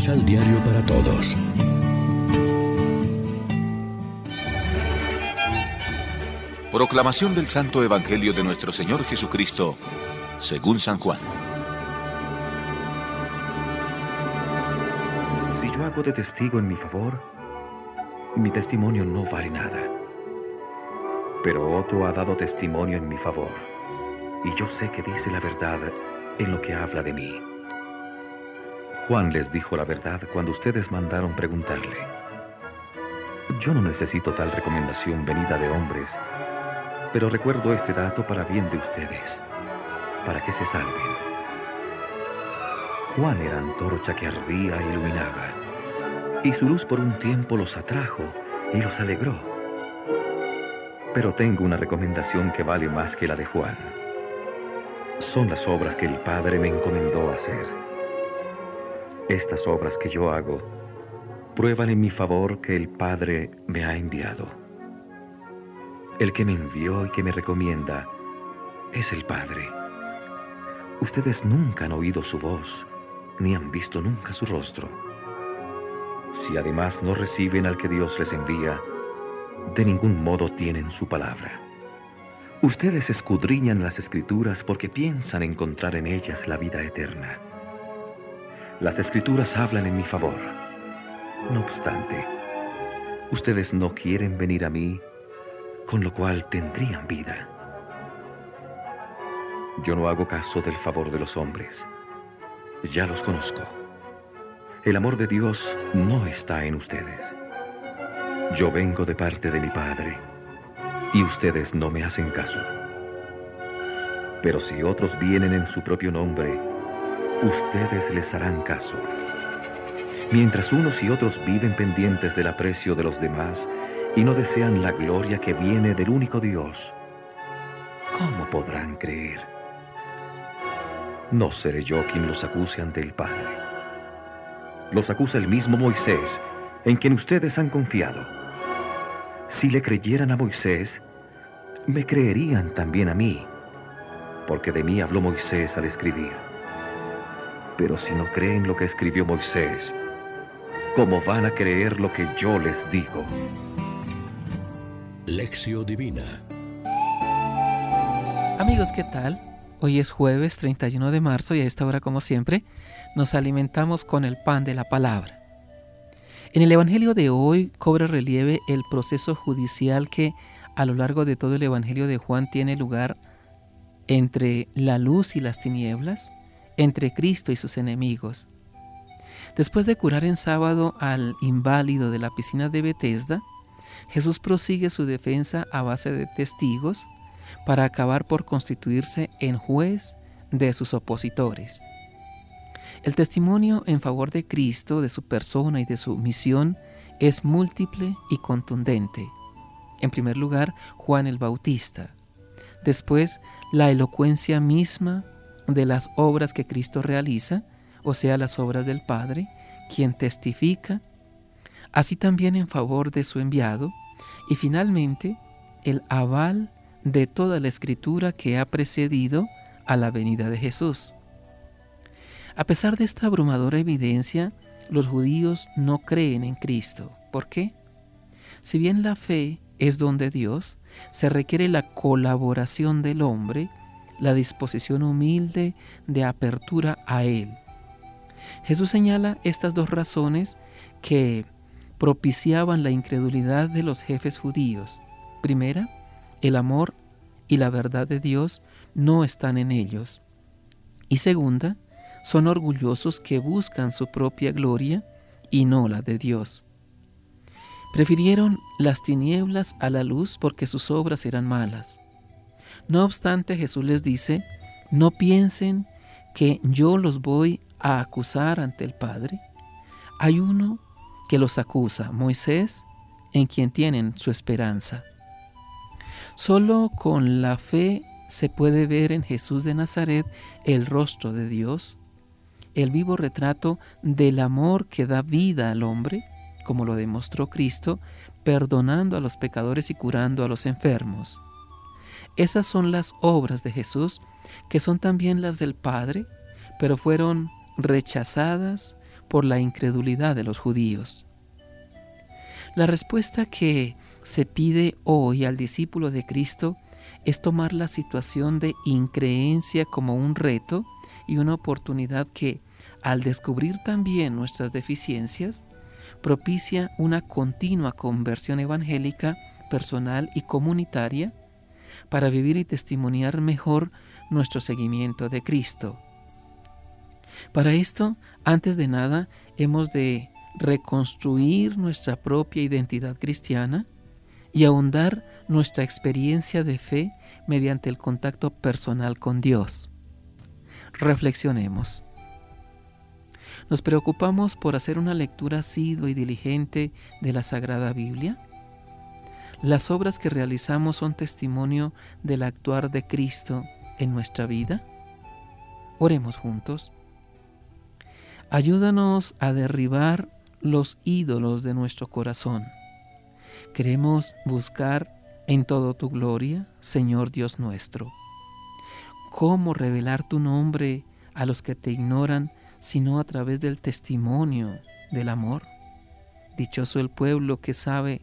Misal Diario para Todos. Proclamación del Santo Evangelio de nuestro Señor Jesucristo, según San Juan. Si yo hago de testigo en mi favor, mi testimonio no vale nada. Pero otro ha dado testimonio en mi favor, y yo sé que dice la verdad en lo que habla de mí. Juan les dijo la verdad cuando ustedes mandaron preguntarle. Yo no necesito tal recomendación venida de hombres, pero recuerdo este dato para bien de ustedes, para que se salven. Juan era antorcha que ardía e iluminaba, y su luz por un tiempo los atrajo y los alegró. Pero tengo una recomendación que vale más que la de Juan. Son las obras que el Padre me encomendó hacer. Estas obras que yo hago prueban en mi favor que el Padre me ha enviado. El que me envió y que me recomienda es el Padre. Ustedes nunca han oído su voz, ni han visto nunca su rostro. Si además no reciben al que Dios les envía, de ningún modo tienen su palabra. Ustedes escudriñan las escrituras porque piensan encontrar en ellas la vida eterna. Las escrituras hablan en mi favor. No obstante, ustedes no quieren venir a mí, con lo cual tendrían vida. Yo no hago caso del favor de los hombres. Ya los conozco. El amor de Dios no está en ustedes. Yo vengo de parte de mi Padre y ustedes no me hacen caso. Pero si otros vienen en su propio nombre, ustedes les harán caso. Mientras unos y otros viven pendientes del aprecio de los demás y no desean la gloria que viene del único Dios, ¿cómo podrán creer? No seré yo quien los acuse ante el Padre. Los acusa el mismo Moisés, en quien ustedes han confiado. Si le creyeran a Moisés, me creerían también a mí, porque de mí habló Moisés al escribir. Pero si no creen lo que escribió Moisés, ¿cómo van a creer lo que yo les digo? Lección Divina Amigos, ¿qué tal? Hoy es jueves 31 de marzo y a esta hora, como siempre, nos alimentamos con el pan de la palabra. En el Evangelio de hoy cobra relieve el proceso judicial que a lo largo de todo el Evangelio de Juan tiene lugar entre la luz y las tinieblas, entre Cristo y sus enemigos. Después de curar en sábado al inválido de la piscina de Bethesda, Jesús prosigue su defensa a base de testigos, para acabar por constituirse en juez de sus opositores. El testimonio en favor de Cristo, de su persona y de su misión es múltiple y contundente. En primer lugar, Juan el Bautista. Después, la elocuencia misma de las obras que Cristo realiza, o sea, las obras del Padre, quien testifica, así también en favor de su enviado, y finalmente, el aval de toda la escritura que ha precedido a la venida de Jesús. A pesar de esta abrumadora evidencia, los judíos no creen en Cristo. ¿Por qué? Si bien la fe es don de Dios, se requiere la colaboración del hombre, la disposición humilde de apertura a Él. Jesús señala estas dos razones que propiciaban la incredulidad de los jefes judíos. Primera, el amor y la verdad de Dios no están en ellos. Y segunda, son orgullosos que buscan su propia gloria y no la de Dios. Prefirieron las tinieblas a la luz porque sus obras eran malas. No obstante, Jesús les dice, no piensen que yo los voy a acusar ante el Padre. Hay uno que los acusa, Moisés, en quien tienen su esperanza. Solo con la fe se puede ver en Jesús de Nazaret el rostro de Dios, el vivo retrato del amor que da vida al hombre, como lo demostró Cristo, perdonando a los pecadores y curando a los enfermos. Esas son las obras de Jesús, que son también las del Padre, pero fueron rechazadas por la incredulidad de los judíos. La respuesta que se pide hoy al discípulo de Cristo es tomar la situación de increencia como un reto y una oportunidad que, al descubrir también nuestras deficiencias, propicia una continua conversión evangélica personal y comunitaria para vivir y testimoniar mejor nuestro seguimiento de Cristo. Para esto, antes de nada, hemos de reconstruir nuestra propia identidad cristiana y ahondar nuestra experiencia de fe mediante el contacto personal con Dios. Reflexionemos. ¿Nos preocupamos por hacer una lectura asidua y diligente de la Sagrada Biblia? ¿Las obras que realizamos son testimonio del actuar de Cristo en nuestra vida? Oremos juntos. Ayúdanos a derribar los ídolos de nuestro corazón. Queremos buscar en todo tu gloria, Señor Dios nuestro. ¿Cómo revelar tu nombre a los que te ignoran, sino a través del testimonio del amor? Dichoso el pueblo que sabe